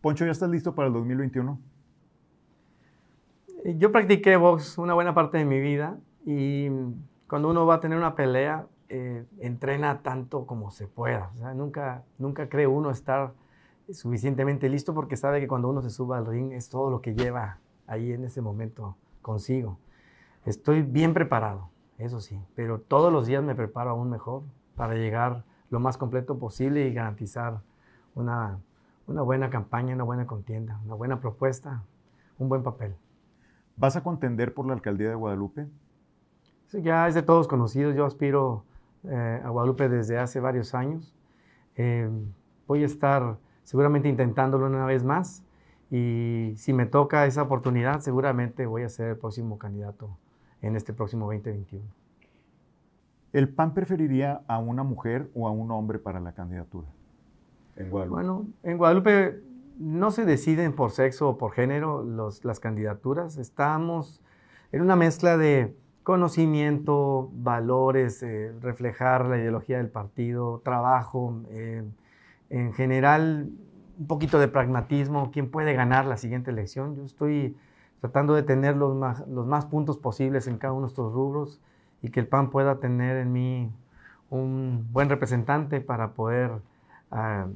Poncho, ¿ya estás listo para el 2021? Eh, yo practiqué box una buena parte de mi vida y cuando uno va a tener una pelea, eh, entrena tanto como se pueda. nunca, nunca cree uno estar suficientemente listo porque sabe que cuando uno se suba al ring es todo lo que lleva ahí en ese momento consigo. Estoy bien preparado, eso sí, pero todos los días me preparo aún mejor para llegar lo más completo posible y garantizar una, una buena campaña, una buena contienda, una buena propuesta, un buen papel. ¿Vas a contender por la alcaldía de Guadalupe? Sí, ya es de todos conocidos. Yo aspiro eh, a Guadalupe desde hace varios años. Eh, voy a estar seguramente intentándolo una vez más y si me toca esa oportunidad, seguramente voy a ser el próximo candidato en este próximo 2021. ¿El PAN preferiría a una mujer o a un hombre para la candidatura en Guadalupe? Bueno, en Guadalupe no se deciden por sexo o por género las candidaturas. Estamos en una mezcla de conocimiento, valores, eh, reflejar la ideología del partido, trabajo, eh, en general un poquito de pragmatismo, quién puede ganar la siguiente elección. Yo estoy tratando de tener los más, los más puntos posibles en cada uno de estos rubros y que el PAN pueda tener en mí un buen representante para poder ah,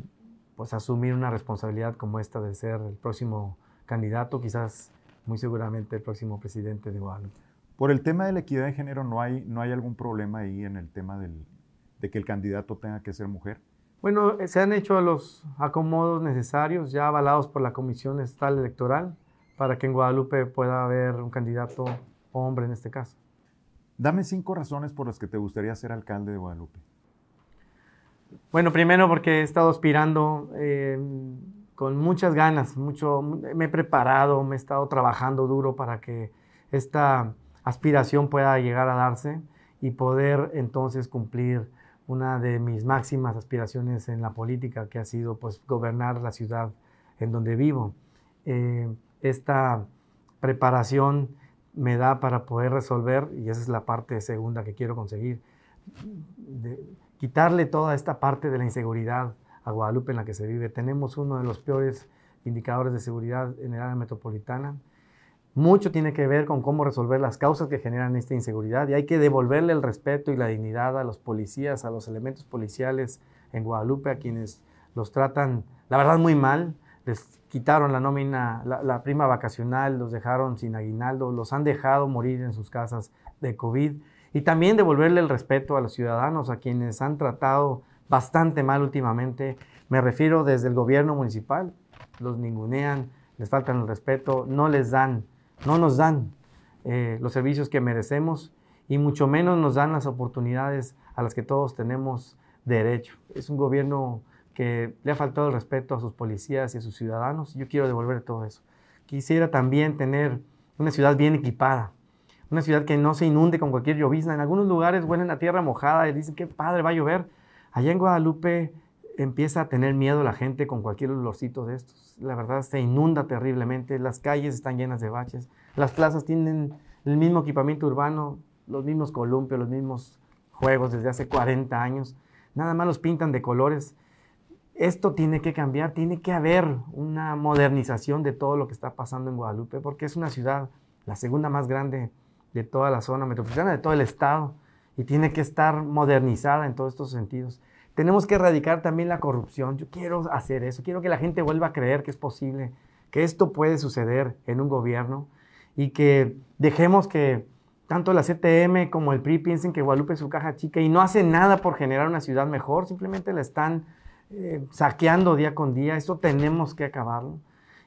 pues asumir una responsabilidad como esta de ser el próximo candidato, quizás muy seguramente el próximo presidente de Guadalupe. Por el tema de la equidad de género, ¿no hay, no hay algún problema ahí en el tema del, de que el candidato tenga que ser mujer? Bueno, se han hecho los acomodos necesarios, ya avalados por la Comisión Estatal Electoral, para que en Guadalupe pueda haber un candidato hombre en este caso. Dame cinco razones por las que te gustaría ser alcalde de Guadalupe. Bueno, primero porque he estado aspirando eh, con muchas ganas, mucho, me he preparado, me he estado trabajando duro para que esta aspiración pueda llegar a darse y poder entonces cumplir una de mis máximas aspiraciones en la política, que ha sido pues gobernar la ciudad en donde vivo. Eh, esta preparación me da para poder resolver, y esa es la parte segunda que quiero conseguir, quitarle toda esta parte de la inseguridad a Guadalupe en la que se vive. Tenemos uno de los peores indicadores de seguridad en el área metropolitana. Mucho tiene que ver con cómo resolver las causas que generan esta inseguridad y hay que devolverle el respeto y la dignidad a los policías, a los elementos policiales en Guadalupe, a quienes los tratan, la verdad, muy mal. Les quitaron la nómina, la, la prima vacacional, los dejaron sin aguinaldo, los han dejado morir en sus casas de COVID y también devolverle el respeto a los ciudadanos, a quienes han tratado bastante mal últimamente. Me refiero desde el gobierno municipal, los ningunean, les faltan el respeto, no les dan, no nos dan eh, los servicios que merecemos y mucho menos nos dan las oportunidades a las que todos tenemos derecho. Es un gobierno que le ha faltado el respeto a sus policías y a sus ciudadanos. Yo quiero devolver todo eso. Quisiera también tener una ciudad bien equipada, una ciudad que no se inunde con cualquier llovizna. En algunos lugares huelen a tierra mojada y dicen, qué padre, va a llover. Allá en Guadalupe empieza a tener miedo la gente con cualquier olorcito de estos. La verdad se inunda terriblemente, las calles están llenas de baches, las plazas tienen el mismo equipamiento urbano, los mismos columpios, los mismos juegos desde hace 40 años. Nada más los pintan de colores. Esto tiene que cambiar, tiene que haber una modernización de todo lo que está pasando en Guadalupe, porque es una ciudad, la segunda más grande de toda la zona metropolitana, de todo el estado, y tiene que estar modernizada en todos estos sentidos. Tenemos que erradicar también la corrupción. Yo quiero hacer eso, quiero que la gente vuelva a creer que es posible, que esto puede suceder en un gobierno y que dejemos que tanto la CTM como el PRI piensen que Guadalupe es su caja chica y no hacen nada por generar una ciudad mejor, simplemente la están eh, saqueando día con día. Eso tenemos que acabarlo.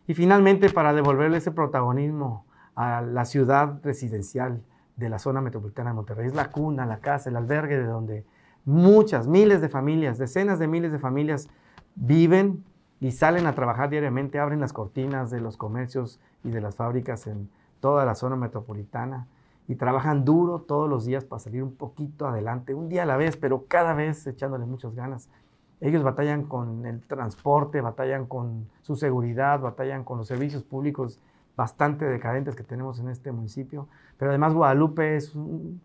Y finalmente, para devolverle ese protagonismo a la ciudad residencial de la zona metropolitana de Monterrey. Es la cuna, la casa, el albergue de donde muchas, miles de familias, decenas de miles de familias viven y salen a trabajar diariamente, abren las cortinas de los comercios y de las fábricas en toda la zona metropolitana y trabajan duro todos los días para salir un poquito adelante, un día a la vez, pero cada vez echándole muchas ganas. Ellos batallan con el transporte, batallan con su seguridad, batallan con los servicios públicos bastante decadentes que tenemos en este municipio, pero además Guadalupe es un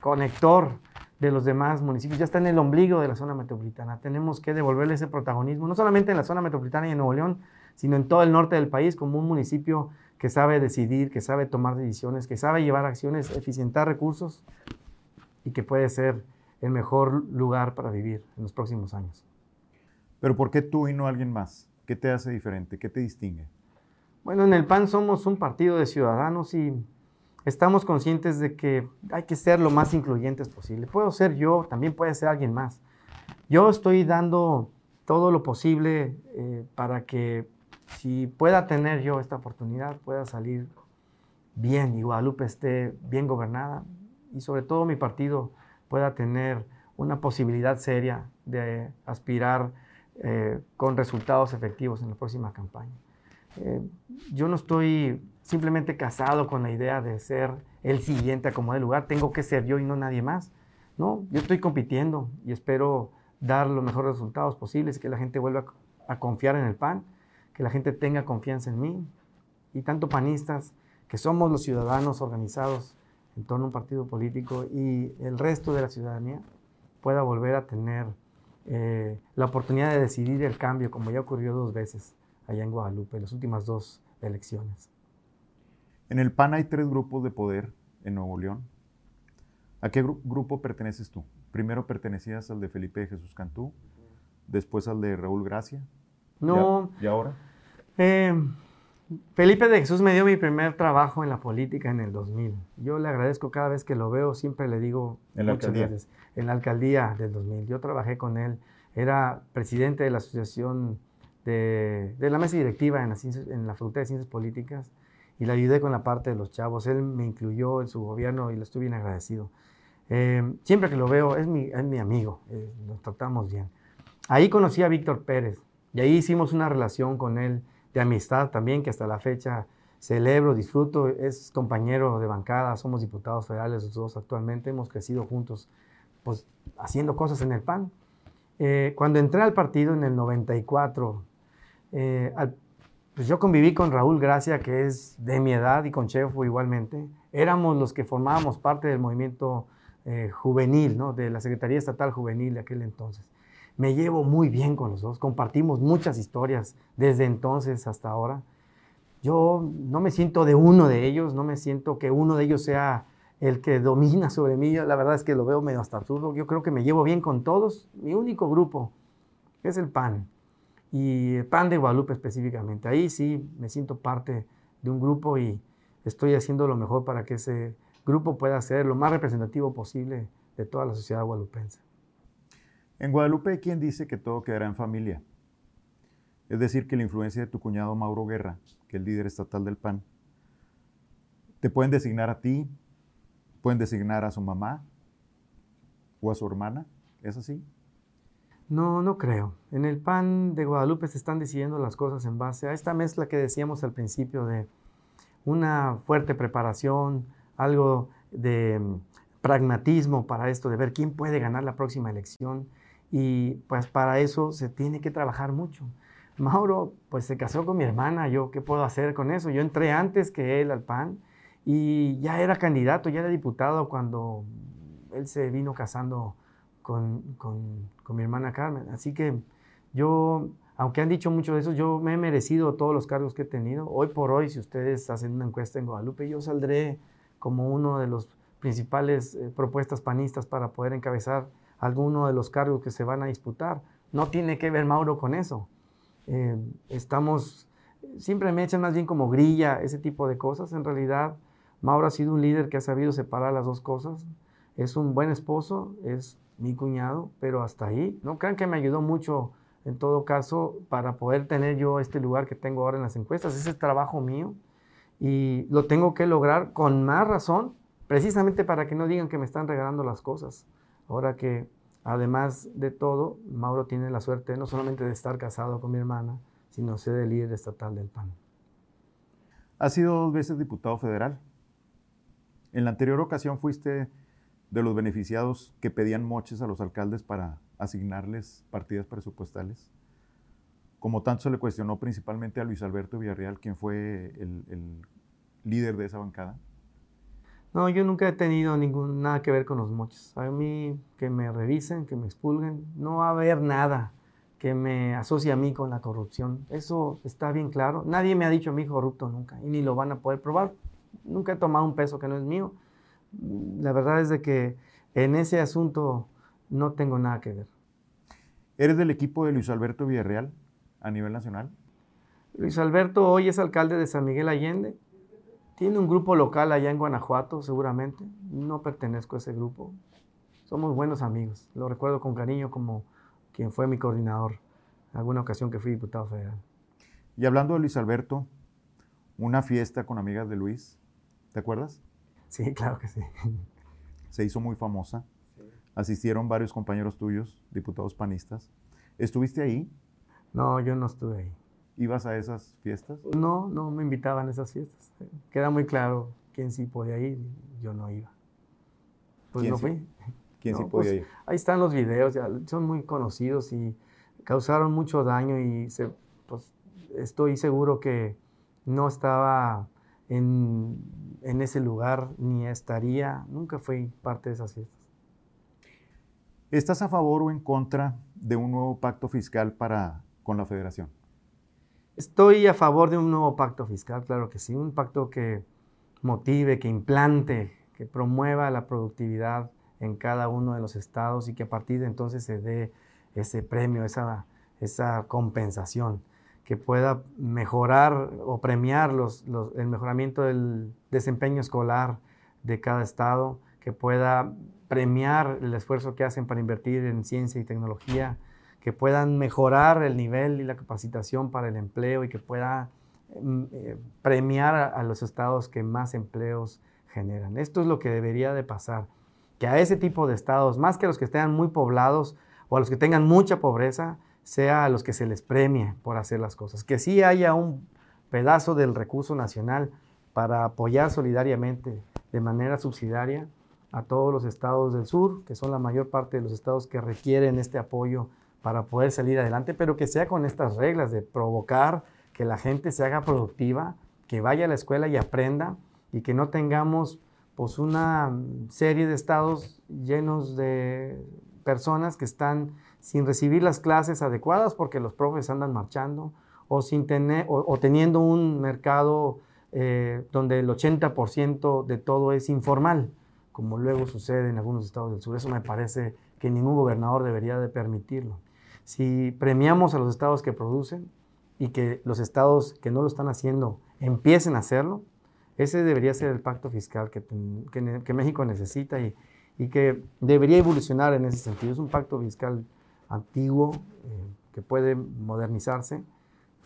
conector de los demás municipios, ya está en el ombligo de la zona metropolitana. Tenemos que devolverle ese protagonismo, no solamente en la zona metropolitana y en Nuevo León, sino en todo el norte del país como un municipio que sabe decidir, que sabe tomar decisiones, que sabe llevar acciones, eficientar recursos y que puede ser el mejor lugar para vivir en los próximos años. Pero ¿por qué tú y no alguien más? ¿Qué te hace diferente? ¿Qué te distingue? Bueno, en el PAN somos un partido de ciudadanos y estamos conscientes de que hay que ser lo más incluyentes posible. Puedo ser yo, también puede ser alguien más. Yo estoy dando todo lo posible eh, para que si pueda tener yo esta oportunidad, pueda salir bien y Guadalupe esté bien gobernada y sobre todo mi partido pueda tener una posibilidad seria de aspirar eh, con resultados efectivos en la próxima campaña. Eh, yo no estoy simplemente casado con la idea de ser el siguiente a como de lugar, tengo que ser yo y no nadie más. No, yo estoy compitiendo y espero dar los mejores resultados posibles, que la gente vuelva a confiar en el PAN que la gente tenga confianza en mí y tanto panistas, que somos los ciudadanos organizados en torno a un partido político y el resto de la ciudadanía pueda volver a tener eh, la oportunidad de decidir el cambio, como ya ocurrió dos veces allá en Guadalupe, las últimas dos elecciones. En el PAN hay tres grupos de poder en Nuevo León. ¿A qué grupo perteneces tú? Primero pertenecías al de Felipe de Jesús Cantú, después al de Raúl Gracia. No. ¿Y ahora? Eh, Felipe de Jesús me dio mi primer trabajo en la política en el 2000. Yo le agradezco cada vez que lo veo, siempre le digo ¿En la alcaldía? en la alcaldía del 2000. Yo trabajé con él, era presidente de la asociación de, la mesa directiva en la, en la Facultad de Ciencias Políticas y le ayudé con la parte de los chavos. Él me incluyó en su gobierno y le estoy bien agradecido. Eh, siempre que lo veo, es mi, es mi amigo, eh, nos tratamos bien. Ahí conocí a Víctor Pérez y ahí hicimos una relación con él de amistad también, que hasta la fecha celebro, disfruto, es compañero de bancada, somos diputados federales los dos actualmente, hemos crecido juntos, pues haciendo cosas en el PAN. Eh, cuando entré al partido en el 94, eh, pues yo conviví con Raúl Gracia, que es de mi edad, y con Chefo igualmente. Éramos los que formábamos parte del movimiento eh, juvenil, ¿no? de la Secretaría Estatal Juvenil de aquel entonces me llevo muy bien con los dos, compartimos muchas historias desde entonces hasta ahora. Yo no me siento de uno de ellos, no me siento que uno de ellos sea el que domina sobre mí. La verdad es que lo veo medio hasta absurdo. Yo creo que me llevo bien con todos. Mi único grupo es el PAN y PAN de Guadalupe específicamente. Ahí sí me siento parte de un grupo y estoy haciendo lo mejor para que ese grupo pueda ser lo más representativo posible de toda la sociedad guadalupense. En Guadalupe hay quien dice que todo quedará en familia. Es decir, que la influencia de tu cuñado Mauro Guerra, que es el líder estatal del PAN, te pueden designar a ti, pueden designar a su mamá o a su hermana. ¿Es así? No, no creo. En el PAN de Guadalupe se están decidiendo las cosas en base a esta mezcla que decíamos al principio de una fuerte preparación, algo de mm, pragmatismo para esto, de ver quién puede ganar la próxima elección y pues para eso se tiene que trabajar mucho. Mauro pues se casó con mi hermana, yo qué puedo hacer con eso? Yo entré antes que él al PAN y ya era candidato, ya era diputado cuando él se vino casando con, con, con mi hermana Carmen. Así que yo, aunque han dicho mucho de eso, yo me he merecido todos los cargos que he tenido. Hoy por hoy, si ustedes hacen una encuesta en Guadalupe, yo saldré como uno de los principales eh, propuestas panistas para poder encabezar alguno de los cargos que se van a disputar. No tiene que ver Mauro con eso. Eh, estamos, siempre me echan más bien como grilla, ese tipo de cosas. En realidad, Mauro ha sido un líder que ha sabido separar las dos cosas. Es un buen esposo, es mi cuñado, pero hasta ahí. No crean que me ayudó mucho, en todo caso, para poder tener yo este lugar que tengo ahora en las encuestas. Ese es trabajo mío y lo tengo que lograr con más razón, precisamente para que no digan que me están regalando las cosas. Ahora que, además de todo, Mauro tiene la suerte no solamente de estar casado con mi hermana, sino ser el líder estatal del PAN. Ha sido dos veces diputado federal. En la anterior ocasión fuiste de los beneficiados que pedían moches a los alcaldes para asignarles partidas presupuestales. Como tanto se le cuestionó principalmente a Luis Alberto Villarreal, quien fue el, líder de esa bancada. No, yo nunca he tenido ningún, nada que ver con los moches. A mí que me revisen, que me expulguen, no va a haber nada que me asocia a mí con la corrupción. Eso está bien claro. Nadie me ha dicho a mí corrupto nunca y ni lo van a poder probar. Nunca he tomado un peso que no es mío. La verdad es de que en ese asunto no tengo nada que ver. ¿Eres del equipo de Luis Alberto Villarreal a nivel nacional? Luis Alberto hoy es alcalde de San Miguel Allende. Tiene un grupo local allá en Guanajuato, seguramente. No pertenezco a ese grupo. Somos buenos amigos. Lo recuerdo con cariño como quien fue mi coordinador en alguna ocasión que fui diputado federal. Y hablando de Luis Alberto, una fiesta con amigas de Luis, ¿te acuerdas? Sí, claro que sí. Se hizo muy famosa. Asistieron varios compañeros tuyos, diputados panistas. ¿Estuviste ahí? No, yo no estuve ahí. ¿Ibas a esas fiestas? No, no me invitaban a esas fiestas. Queda muy claro quién sí podía ir, yo no iba. Pues no fui. ¿Quién sí podía pues, ir? Ahí están los videos, ya, son muy conocidos y causaron mucho daño y se, pues, estoy seguro que no estaba en, en, ese lugar ni estaría, nunca fui parte de esas fiestas. ¿Estás a favor o en contra de un nuevo pacto fiscal para, con la federación? Estoy a favor de un nuevo pacto fiscal, claro que sí, un pacto que motive, que implante, que promueva la productividad en cada uno de los estados y que a partir de entonces se dé ese premio, esa, esa compensación, que pueda mejorar o premiar los, el mejoramiento del desempeño escolar de cada estado, que pueda premiar el esfuerzo que hacen para invertir en ciencia y tecnología, que puedan mejorar el nivel y la capacitación para el empleo y que pueda mm, eh, premiar a, los estados que más empleos generan. Esto es lo que debería de pasar, que a ese tipo de estados, más que a los que estén muy poblados o a los que tengan mucha pobreza, sea a los que se les premie por hacer las cosas. Que sí haya un pedazo del recurso nacional para apoyar solidariamente de manera subsidiaria a todos los estados del sur, que son la mayor parte de los estados que requieren este apoyo para poder salir adelante, pero que sea con estas reglas de provocar que la gente se haga productiva, que vaya a la escuela y aprenda y que no tengamos pues una serie de estados llenos de personas que están sin recibir las clases adecuadas porque los profes andan marchando o, sin tener, o, teniendo un mercado eh, donde el 80% de todo es informal como luego sucede en algunos estados del sur. Eso me parece que ningún gobernador debería de permitirlo. Si premiamos a los estados que producen y que los estados que no lo están haciendo empiecen a hacerlo, ese debería ser el pacto fiscal que, que, México necesita y, y, que debería evolucionar en ese sentido. Es un pacto fiscal antiguo eh, que puede modernizarse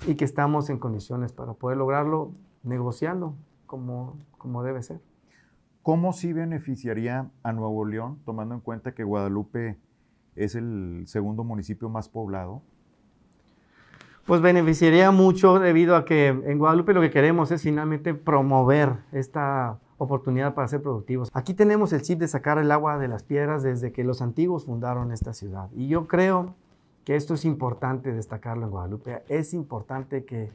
y que estamos en condiciones para poder lograrlo negociando como, como debe ser. ¿Cómo sí beneficiaría a Nuevo León, tomando en cuenta que Guadalupe es el segundo municipio más poblado? Pues beneficiaría mucho debido a que en Guadalupe lo que queremos es finalmente promover esta oportunidad para ser productivos. Aquí tenemos el chip de sacar el agua de las piedras desde que los antiguos fundaron esta ciudad. Y yo creo que esto es importante destacarlo en Guadalupe. Es importante que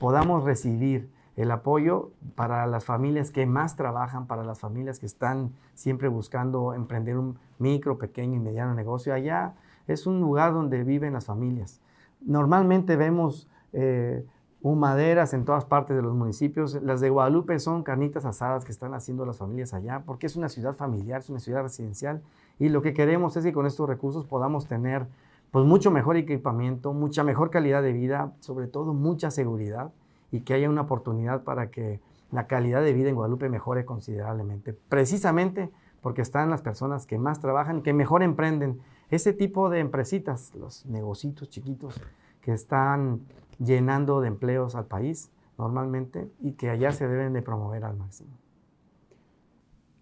podamos recibir el apoyo para las familias que más trabajan, para las familias que están siempre buscando emprender un micro, pequeño y mediano negocio. Allá es un lugar donde viven las familias. Normalmente vemos eh, humaderas en todas partes de los municipios. Las de Guadalupe son carnitas asadas que están haciendo las familias allá, porque es una ciudad familiar, es una ciudad residencial. Y lo que queremos es que con estos recursos podamos tener pues, mucho mejor equipamiento, mucha mejor calidad de vida, sobre todo mucha seguridad y que haya una oportunidad para que la calidad de vida en Guadalupe mejore considerablemente, precisamente porque están las personas que más trabajan que mejor emprenden ese tipo de empresitas, los negocios chiquitos que están llenando de empleos al país normalmente y que allá se deben de promover al máximo.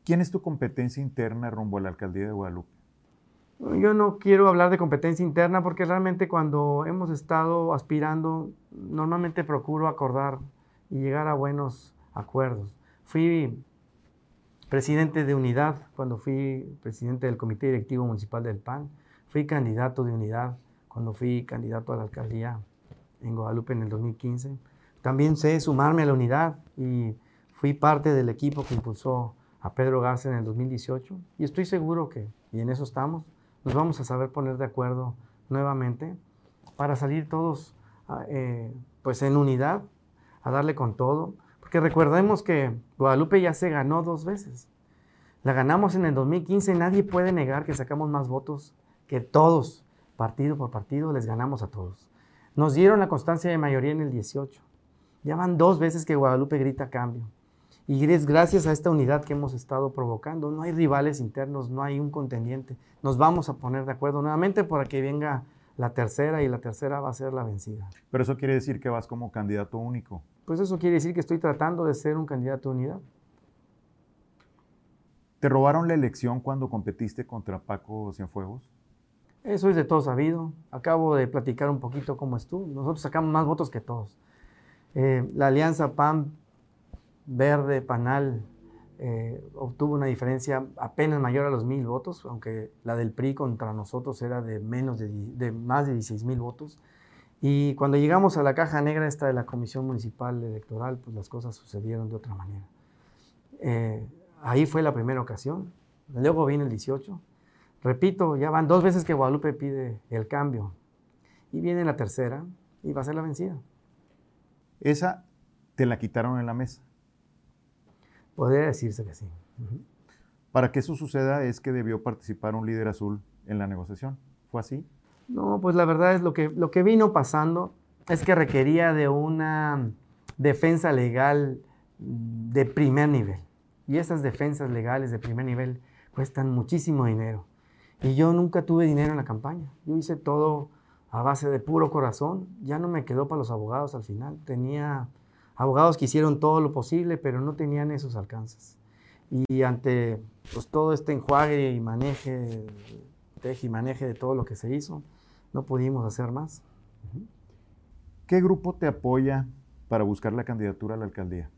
¿Quién es tu competencia interna rumbo a la alcaldía de Guadalupe? Yo no quiero hablar de competencia interna porque realmente cuando hemos estado aspirando, normalmente procuro acordar y llegar a buenos acuerdos. Fui presidente de unidad cuando fui presidente del Comité Directivo Municipal del PAN. Fui candidato de unidad cuando fui candidato a la alcaldía en Guadalupe en el 2015. También sé sumarme a la unidad y fui parte del equipo que impulsó a Pedro Garza en el 2018 y estoy seguro que, y en eso estamos, nos vamos a saber poner de acuerdo nuevamente para salir todos ah, eh, pues en unidad, a darle con todo. Porque recordemos que Guadalupe ya se ganó dos veces. La ganamos en el 2015, nadie puede negar que sacamos más votos que todos, partido por partido, les ganamos a todos. Nos dieron la constancia de mayoría en el 18. Ya van dos veces que Guadalupe grita cambio. Y es gracias a esta unidad que hemos estado provocando. No hay rivales internos, no hay un contendiente. Nos vamos a poner de acuerdo nuevamente para que venga la tercera y la tercera va a ser la vencida. Pero eso quiere decir que vas como candidato único. Pues eso quiere decir que estoy tratando de ser un candidato unidad. ¿Te robaron la elección cuando competiste contra Paco Cienfuegos? Eso es de todo sabido. Acabo de platicar un poquito cómo estuvo. Nosotros sacamos más votos que todos. Eh, la alianza PAN, Verde, Panal, eh, obtuvo una diferencia apenas mayor a los mil votos, aunque la del PRI contra nosotros era de, menos de, más de 16 mil votos. Y cuando llegamos a la caja negra esta de la Comisión Municipal Electoral, pues las cosas sucedieron de otra manera. Eh, ahí fue la primera ocasión. Luego viene el 18. Repito, ya van dos veces que Guadalupe pide el cambio. Y viene la tercera y va a ser la vencida. Esa te la quitaron en la mesa. Podría decirse que sí. Para que eso suceda es que debió participar un líder azul en la negociación. ¿Fue así? No, pues la verdad es lo que, lo que vino pasando es que requería de una defensa legal de primer nivel. Y esas defensas legales de primer nivel cuestan muchísimo dinero. Y yo nunca tuve dinero en la campaña. Yo hice todo a base de puro corazón. Ya no me quedó para los abogados al final. Tenía abogados que hicieron todo lo posible, pero no tenían esos alcances. Y ante pues, todo este enjuague y maneje, teje y maneje de todo lo que se hizo, no pudimos hacer más. ¿Qué grupo te apoya para buscar la candidatura a la alcaldía?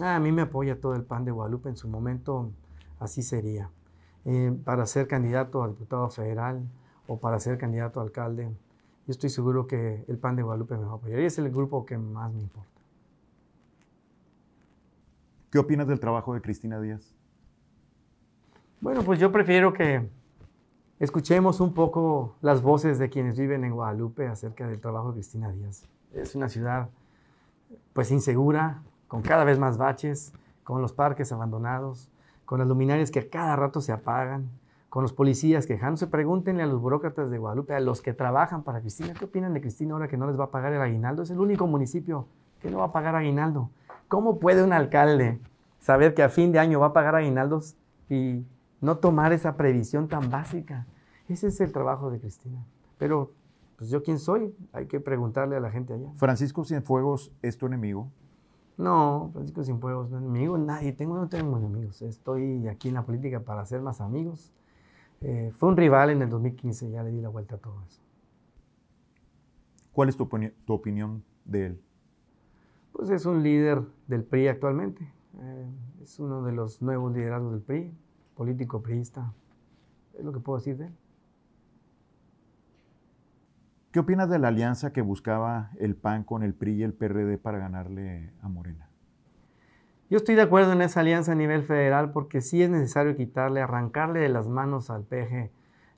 Ah, a mí me apoya todo el PAN de Guadalupe, en su momento así sería. Eh, para ser candidato a diputado federal o para ser candidato a alcalde, yo estoy seguro que el PAN de Guadalupe me va a apoyar. Y es el grupo que más me importa. ¿Qué opinas del trabajo de Cristina Díaz? Bueno, pues yo prefiero que escuchemos un poco las voces de quienes viven en Guadalupe acerca del trabajo de Cristina Díaz. Es una ciudad pues insegura, con cada vez más baches, con los parques abandonados, con las luminarias que a cada rato se apagan, con los policías quejándose. Pregúntenle a los burócratas de Guadalupe, a los que trabajan para Cristina, ¿qué opinan de Cristina ahora que no les va a pagar el aguinaldo? Es el único municipio que no va a pagar aguinaldo. ¿Cómo puede un alcalde saber que a fin de año va a pagar aguinaldos y no tomar esa previsión tan básica? Ese es el trabajo de Cristina. Pero, pues yo quién soy, hay que preguntarle a la gente allá. ¿Francisco Cienfuegos es tu enemigo? No, Francisco Cienfuegos no es enemigo, nadie, tengo, no tengo enemigos. Estoy aquí en la política para hacer más amigos. Eh, fue un rival en el 2015, ya le di la vuelta a todo eso. ¿Cuál es tu, tu opinión de él? pues es un líder del PRI actualmente. Eh, es uno de los nuevos liderazgos del PRI, político priista. Es lo que puedo decir de él. ¿Qué opinas de la alianza que buscaba el PAN con el PRI y el PRD para ganarle a Morena? Yo estoy de acuerdo en esa alianza a nivel federal porque sí es necesario quitarle, arrancarle de las manos al PG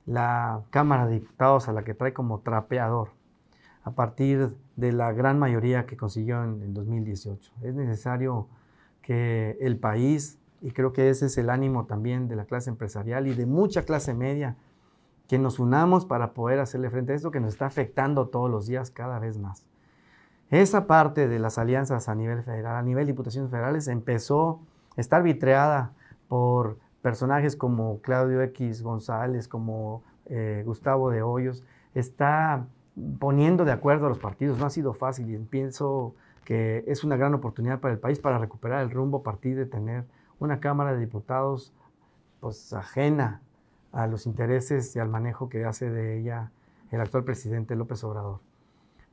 la Cámara de Diputados a la que trae como trapeador a partir de la gran mayoría que consiguió en, el 2018. Es necesario que el país, y creo que ese es el ánimo también de la clase empresarial y de mucha clase media, que nos unamos para poder hacerle frente a esto que nos está afectando todos los días cada vez más. Esa parte de las alianzas a nivel federal, a nivel de diputaciones federales, empezó a estar vitreada por personajes como Claudio X González, como eh, Gustavo de Hoyos, está poniendo de acuerdo a los partidos. No ha sido fácil y pienso que es una gran oportunidad para el país para recuperar el rumbo a partir de tener una Cámara de Diputados pues, ajena a los intereses y al manejo que hace de ella el actual presidente López Obrador.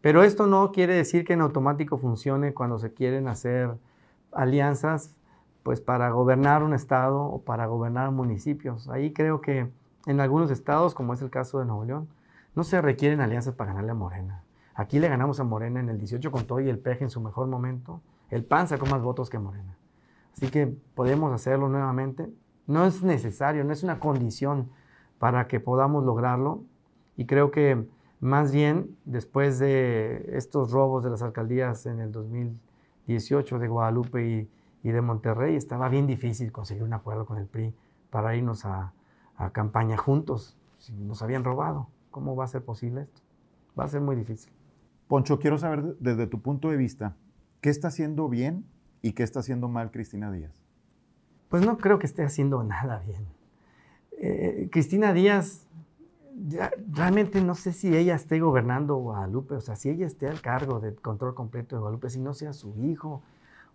Pero esto no quiere decir que en automático funcione cuando se quieren hacer alianzas pues para gobernar un estado o para gobernar municipios. Ahí creo que en algunos estados, como es el caso de Nuevo León, no se requieren alianzas para ganarle a Morena. Aquí le ganamos a Morena en el 18 con todo y el peje en su mejor momento. El PAN sacó más votos que Morena. Así que podemos hacerlo nuevamente. No es necesario, no es una condición para que podamos lograrlo. Y creo que Más bien, después de estos robos de las alcaldías en el 2018 de Guadalupe y, de Monterrey, estaba bien difícil conseguir un acuerdo con el PRI para irnos a, campaña juntos. Si nos habían robado, ¿cómo va a ser posible esto? Va a ser muy difícil. Poncho, quiero saber desde tu punto de vista, ¿qué está haciendo bien y qué está haciendo mal Cristina Díaz? Pues no creo que esté haciendo nada bien. Eh, Cristina Díaz, realmente no sé si ella esté gobernando Guadalupe, o sea, si ella esté al cargo del control completo de Guadalupe, si no sea su hijo,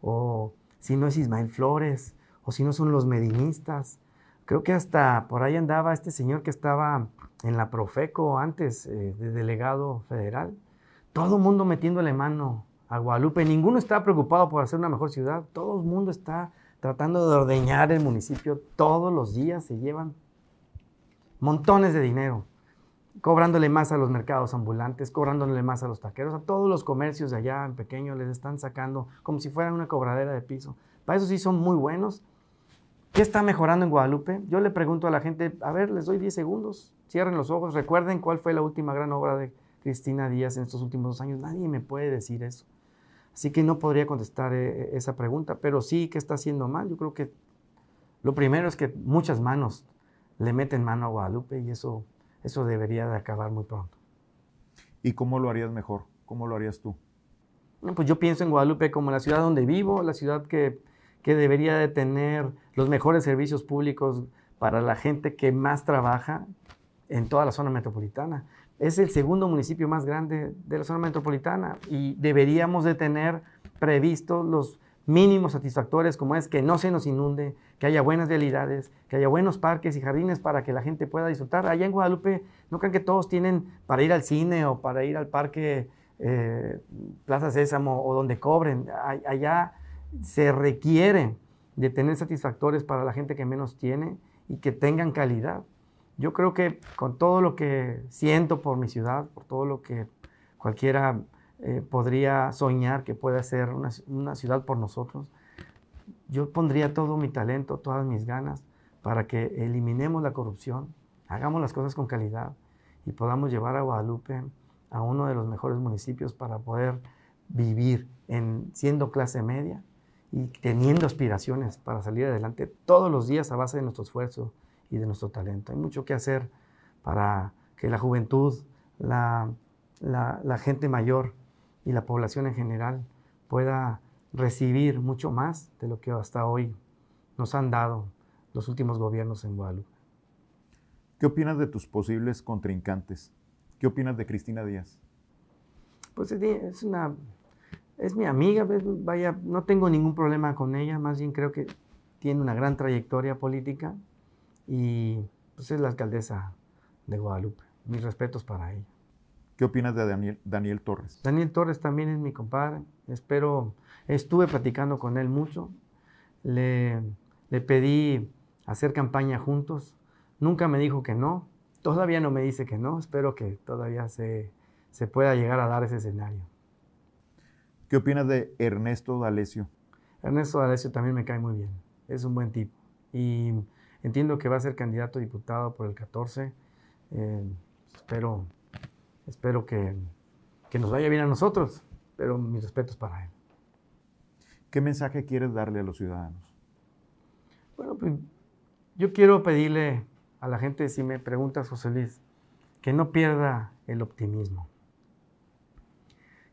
o si no es Ismael Flores, o si no son los medinistas. Creo que hasta por ahí andaba este señor que estaba en la Profeco antes eh, de delegado federal. Todo mundo metiéndole mano a Guadalupe. Ninguno está preocupado por hacer una mejor ciudad. Todo el mundo está tratando de ordeñar el municipio. Todos los días se llevan montones de dinero, cobrándole más a los mercados ambulantes, cobrándole más a los taqueros, a todos los comercios de allá en pequeño les están sacando como si fueran una cobradera de piso. Para eso sí son muy buenos. ¿Qué está mejorando en Guadalupe? Yo le pregunto a la gente, a ver, les doy 10 segundos, cierren los ojos, recuerden cuál fue la última gran obra de Cristina Díaz en estos últimos dos años. Nadie me puede decir eso. Así que no podría contestar eh, esa pregunta, pero sí que está haciendo mal. Yo creo que lo primero es que muchas manos le meten mano a Guadalupe y eso, eso debería de acabar muy pronto. ¿Y cómo lo harías mejor? ¿Cómo lo harías tú? pues yo pienso en Guadalupe como la ciudad donde vivo, la ciudad que, que debería de tener los mejores servicios públicos para la gente que más trabaja en toda la zona metropolitana es el segundo municipio más grande de la zona metropolitana y deberíamos de tener previstos los mínimos satisfactores como es que no se nos inunde, que haya buenas realidades, que haya buenos parques y jardines para que la gente pueda disfrutar. Allá en Guadalupe no crean que todos tienen para ir al cine o para ir al parque eh, Plaza Sésamo o donde cobren. Allá se requiere de tener satisfactores para la gente que menos tiene y que tengan calidad yo creo que con todo lo que siento por mi ciudad, por todo lo que cualquiera eh, podría soñar que pueda ser una, ciudad por nosotros, yo pondría todo mi talento, todas mis ganas para que eliminemos la corrupción, hagamos las cosas con calidad y podamos llevar a Guadalupe a uno de los mejores municipios para poder vivir en, siendo clase media y teniendo aspiraciones para salir adelante todos los días a base de nuestro esfuerzo, y de nuestro talento. Hay mucho que hacer para que la juventud, la, gente mayor y la población en general pueda recibir mucho más de lo que hasta hoy nos han dado los últimos gobiernos en Guadalupe. ¿Qué opinas de tus posibles contrincantes? ¿Qué opinas de Cristina Díaz? Pues es una es mi amiga, vaya, no tengo ningún problema con ella, más bien creo que tiene una gran trayectoria política, y pues es la alcaldesa de Guadalupe. Mis respetos para ella. ¿Qué opinas de Daniel, Daniel Torres? Daniel Torres también es mi compadre. Espero, estuve platicando con él mucho. Le, le pedí hacer campaña juntos. Nunca me dijo que no. Todavía no me dice que no. Espero que todavía se, se pueda llegar a dar ese escenario. ¿Qué opinas de Ernesto D'Alessio? Ernesto D'Alessio también me cae muy bien. Es un buen tipo. Y Entiendo que va a ser candidato a diputado por el 14. Eh, espero espero que, nos vaya bien a nosotros, pero mis respetos para él. ¿Qué mensaje quieres darle a los ciudadanos? Bueno, pues yo quiero pedirle a la gente, si me preguntas, José Luis, que no pierda el optimismo.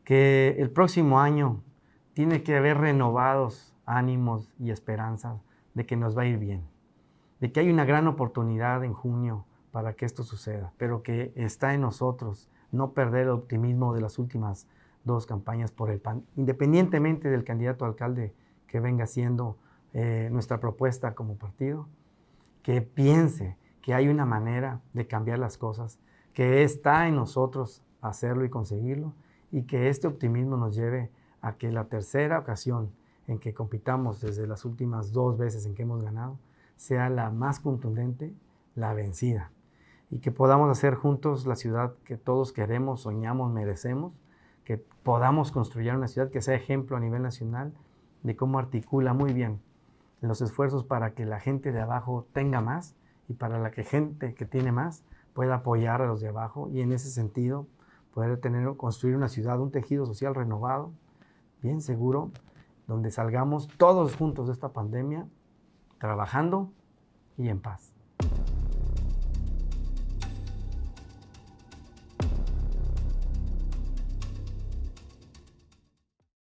Que el próximo año tiene que haber renovados ánimos y esperanzas de que nos va a ir bien de que hay una gran oportunidad en junio para que esto suceda, pero que está en nosotros no perder el optimismo de las últimas dos campañas por el PAN, independientemente del candidato alcalde que venga siendo eh, nuestra propuesta como partido, que piense que hay una manera de cambiar las cosas, que está en nosotros hacerlo y conseguirlo, y que este optimismo nos lleve a que la tercera ocasión en que compitamos desde las últimas dos veces en que hemos ganado, sea la más contundente, la vencida. Y que podamos hacer juntos la ciudad que todos queremos, soñamos, merecemos, que podamos construir una ciudad que sea ejemplo a nivel nacional de cómo articula muy bien los esfuerzos para que la gente de abajo tenga más y para la que gente que tiene más pueda apoyar a los de abajo y en ese sentido poder tener, construir una ciudad, un tejido social renovado, bien seguro, donde salgamos todos juntos de esta pandemia, trabajando y en paz.